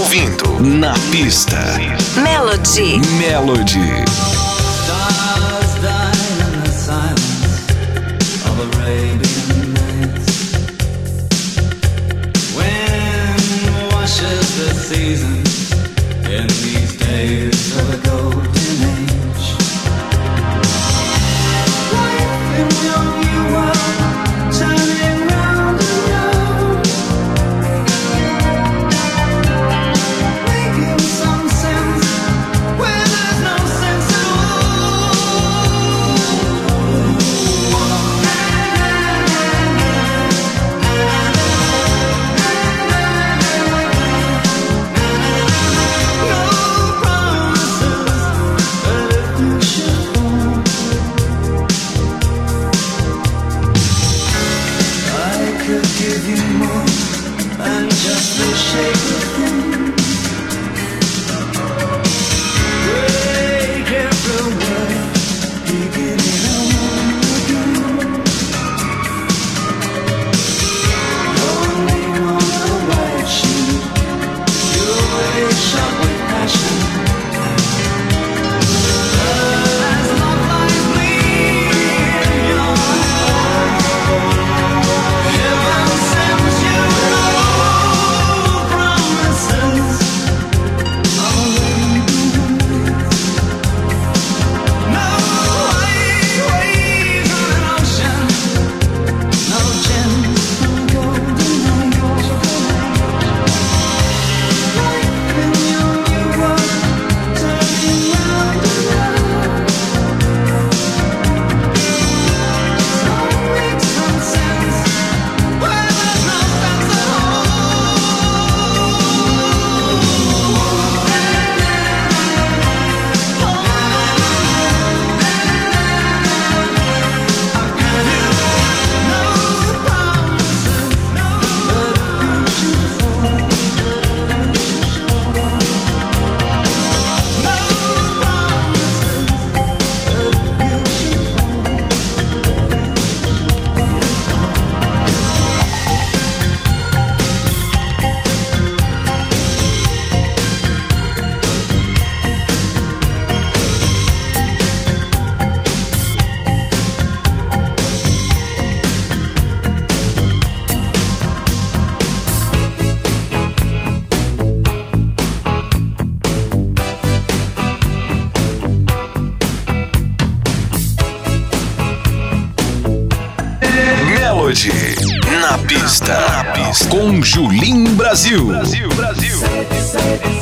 Ouvindo Na Pista. Melody. Melody. Com Julim Brasil. Brasil, Brasil.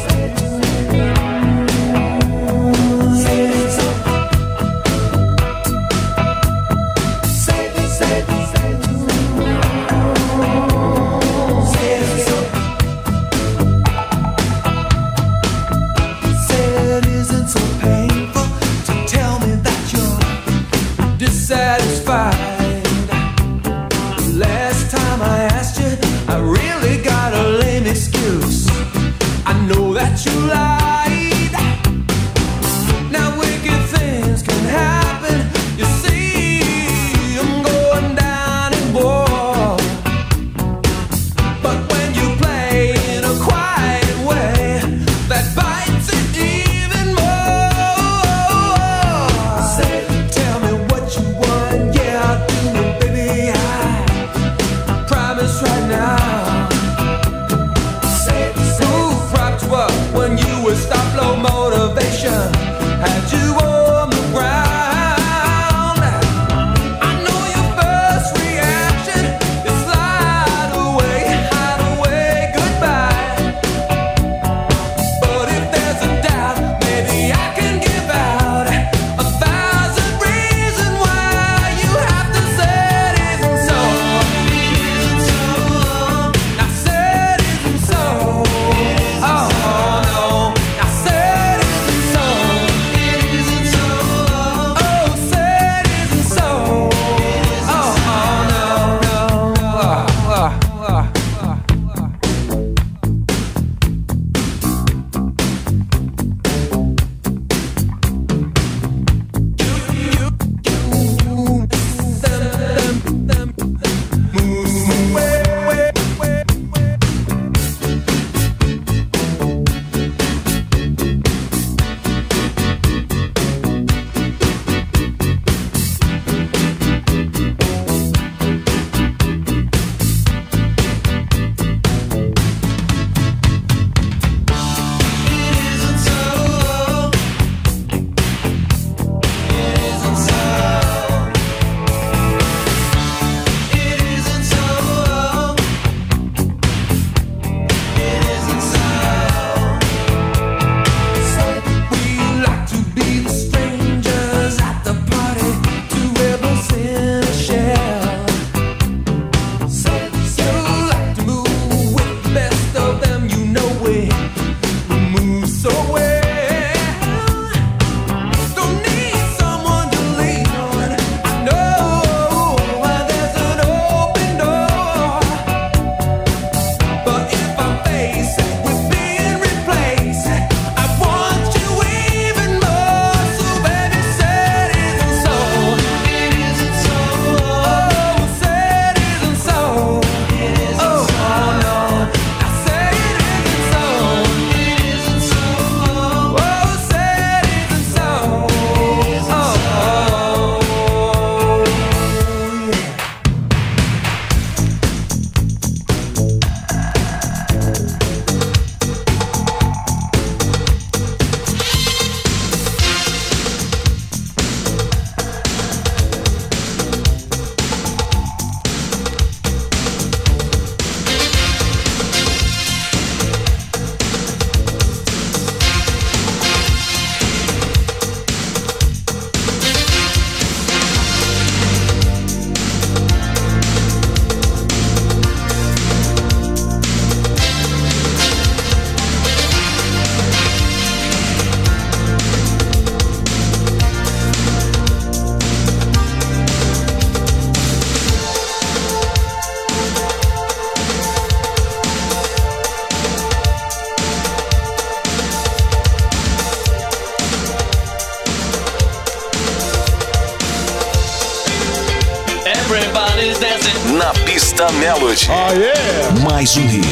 Mais um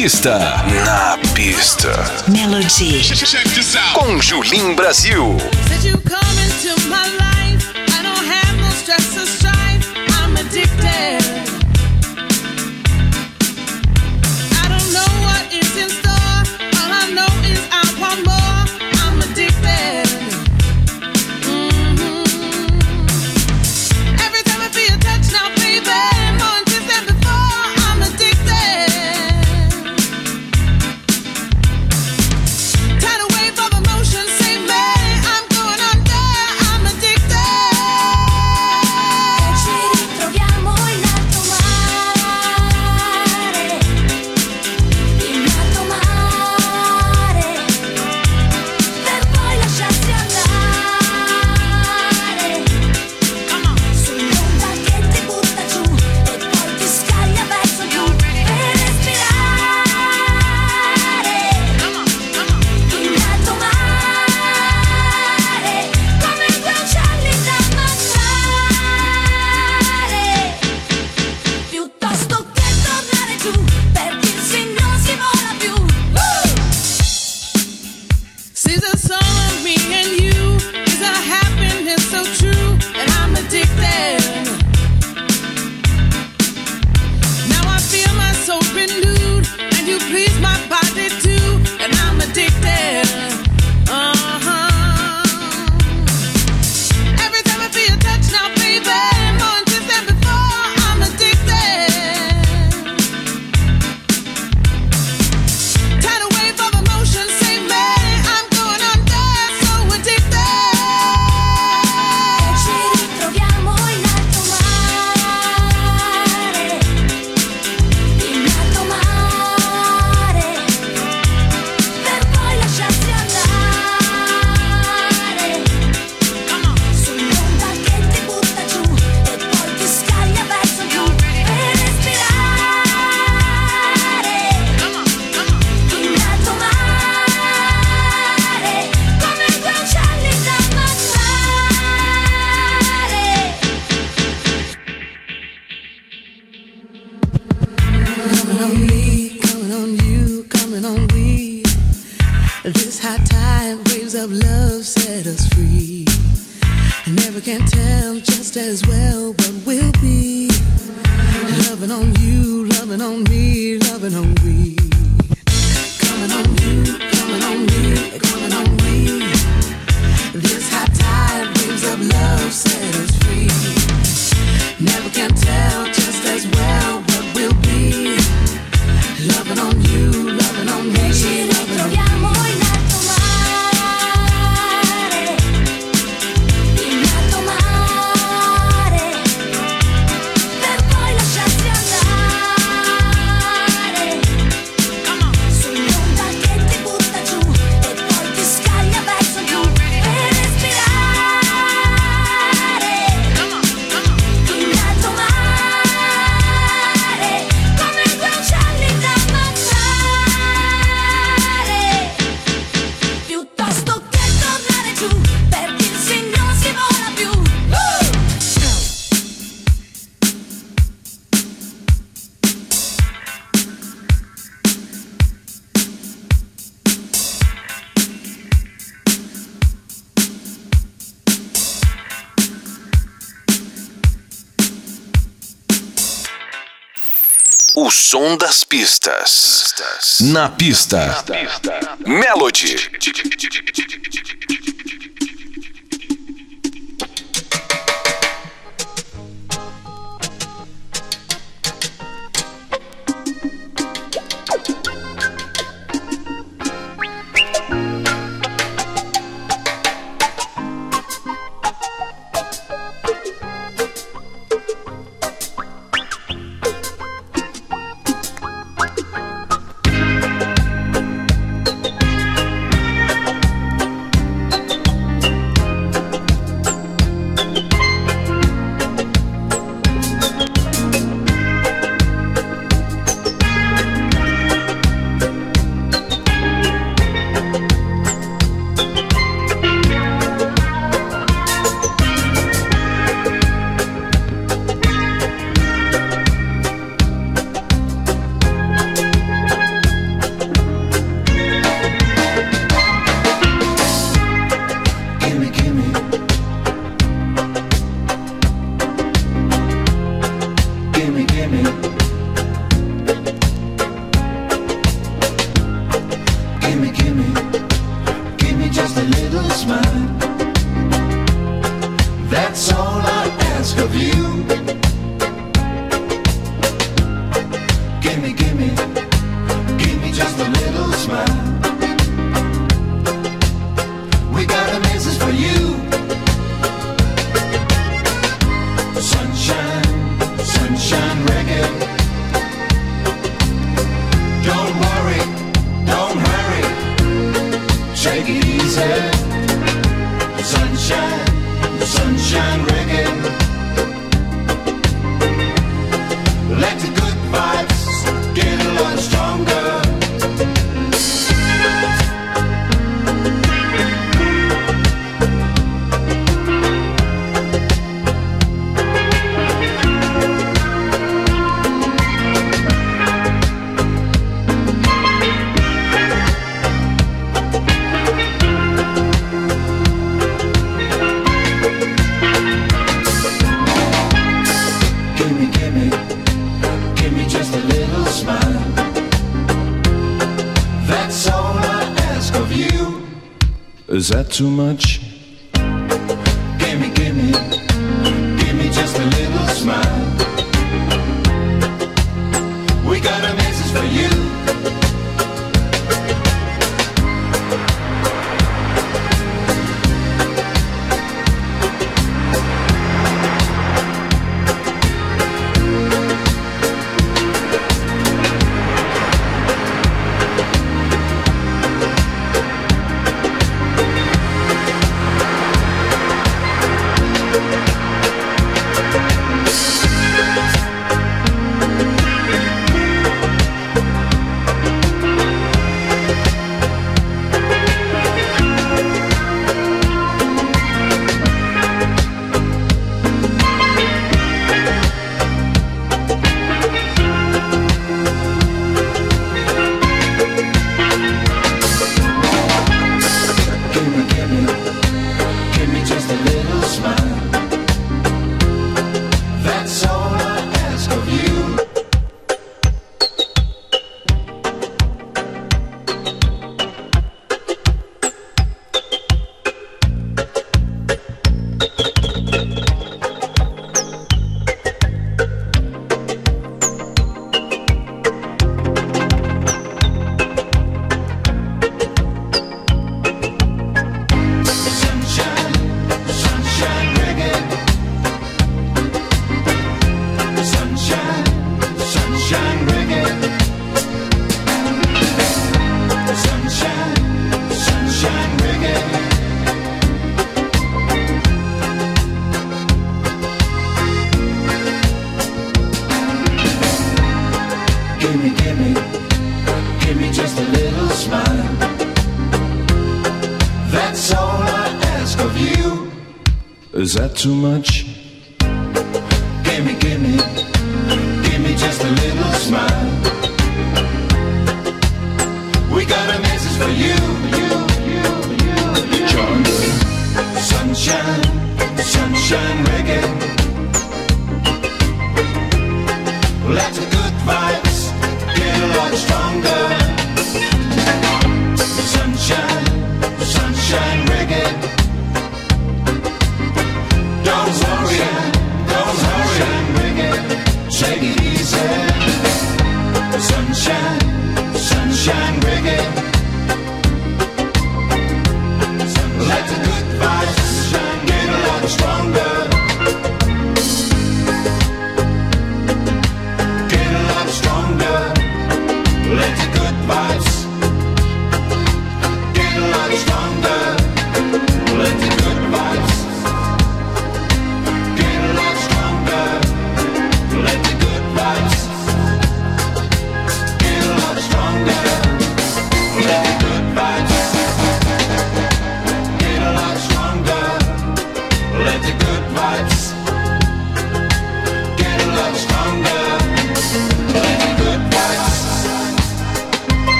pista. Na pista. Melody. Com Julim Brasil. O som das pistas. Na pista. Na pista. Melody.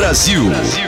Brasil, Brasil.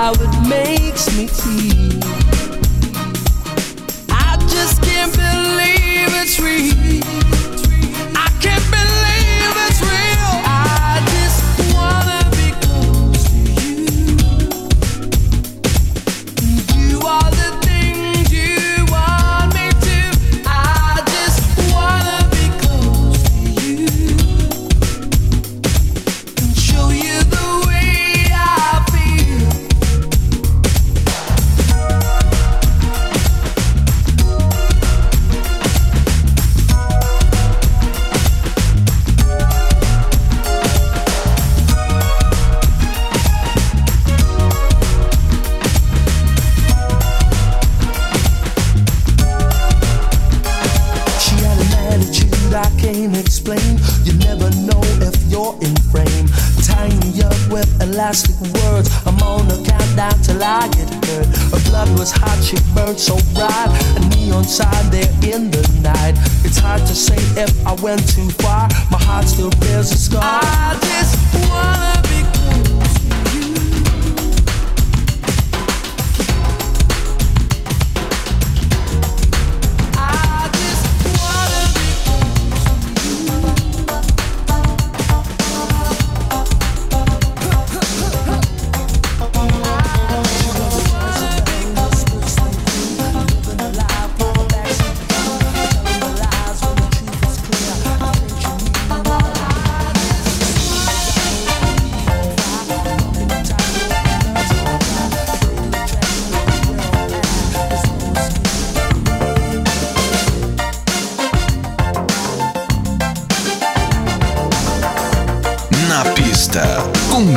How it makes me feel.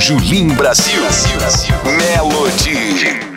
Julim Brasil. Melody.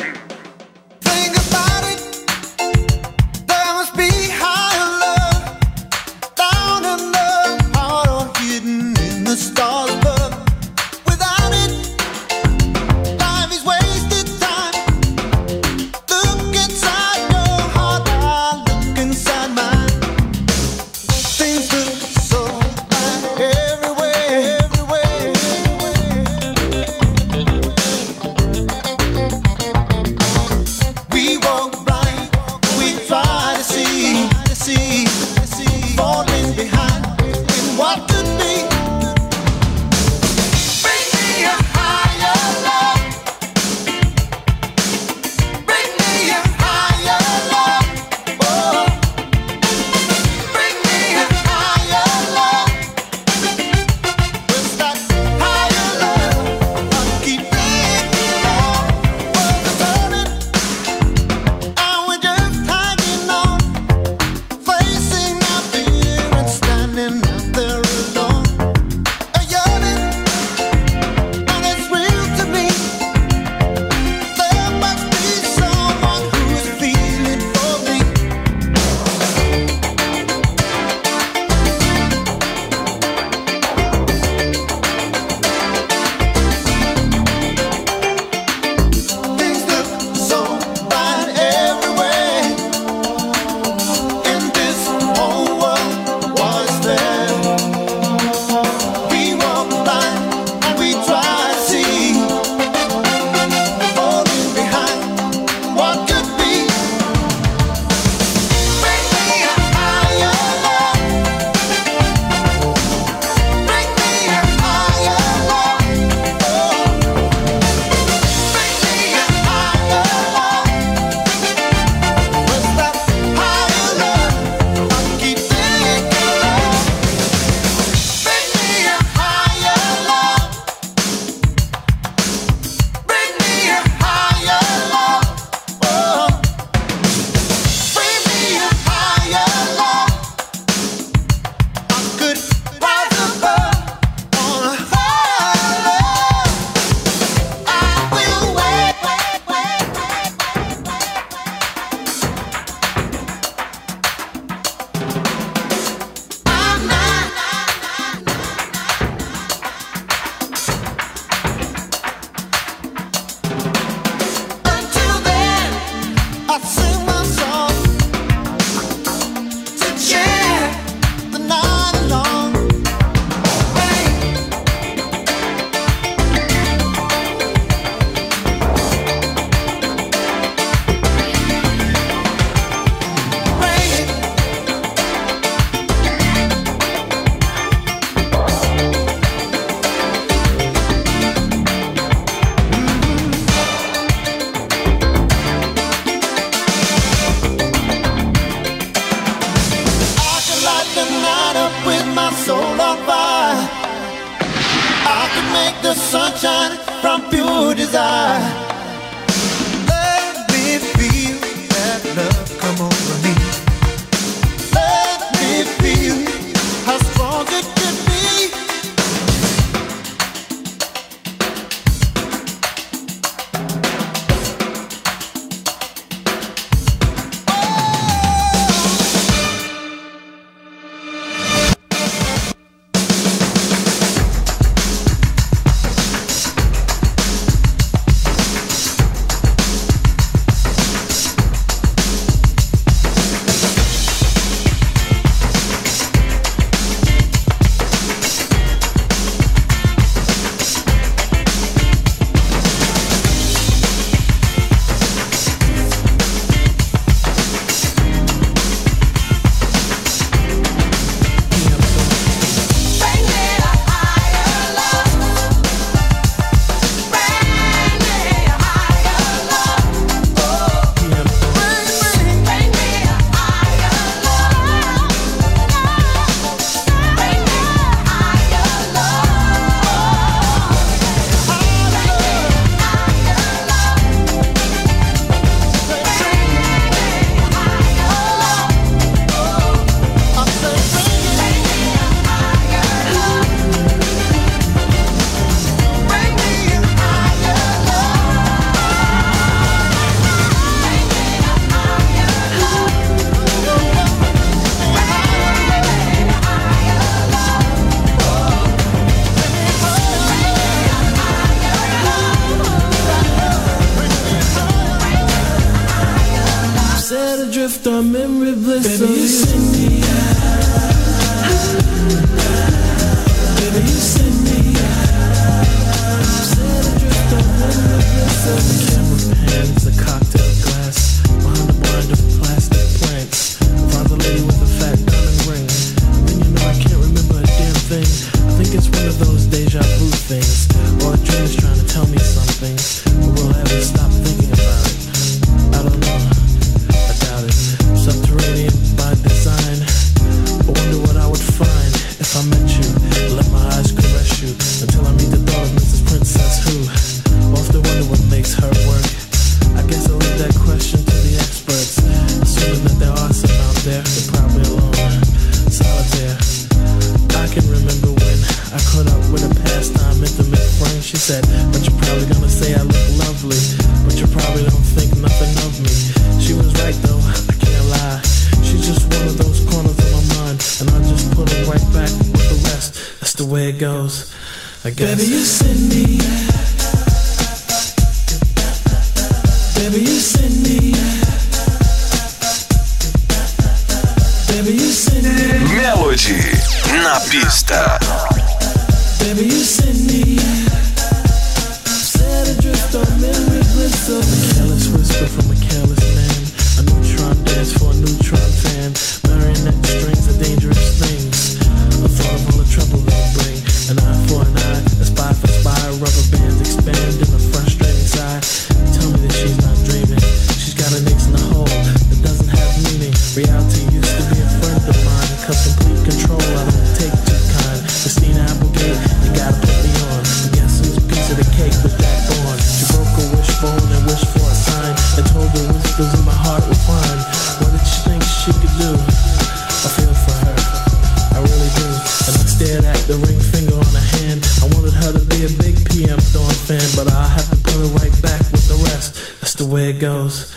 but I have to put it right back with the rest. That's the way it goes,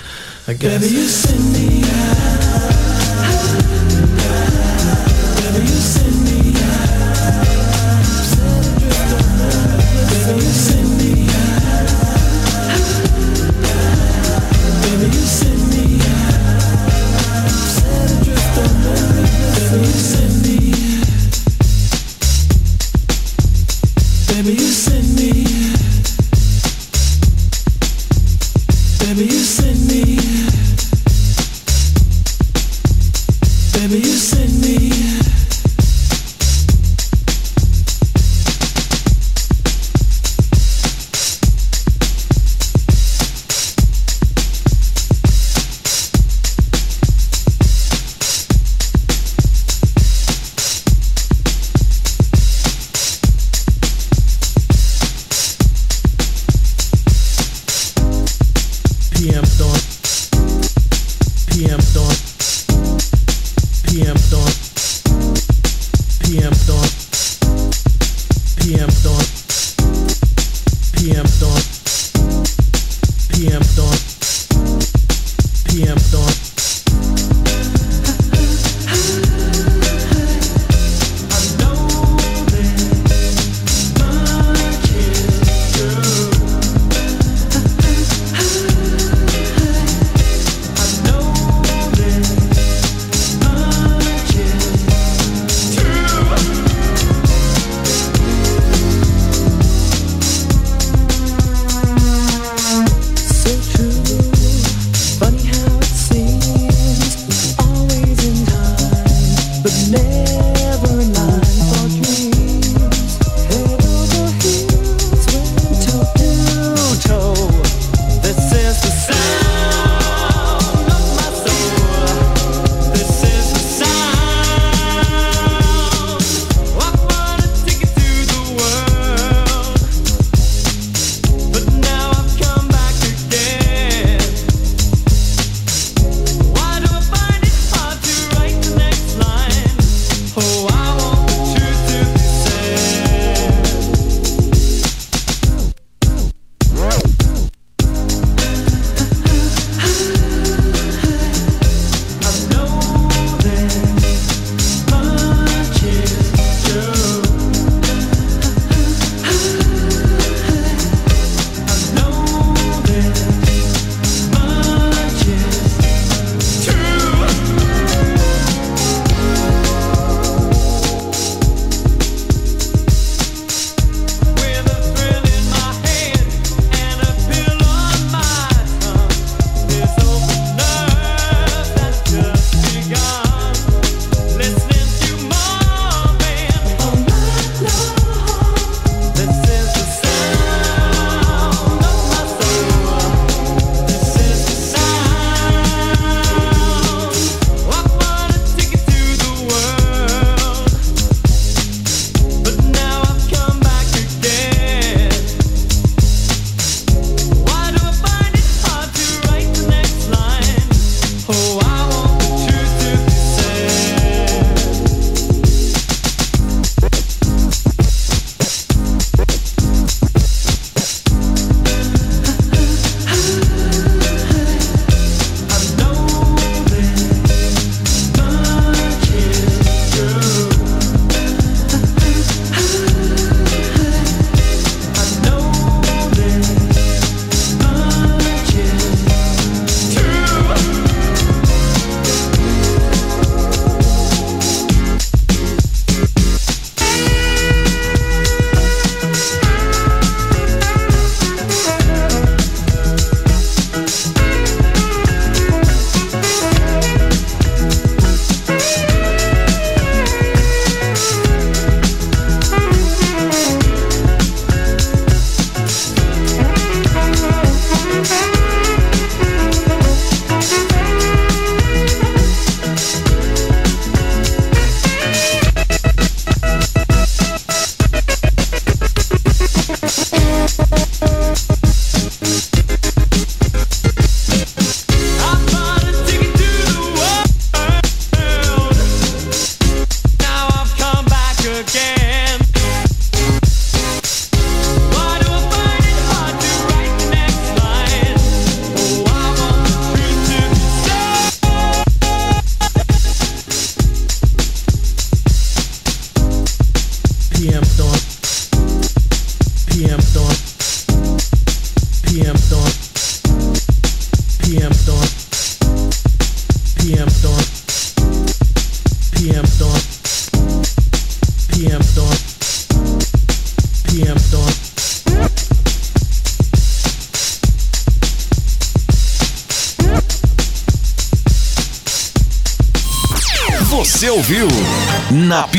I guess. Baby, you send me out.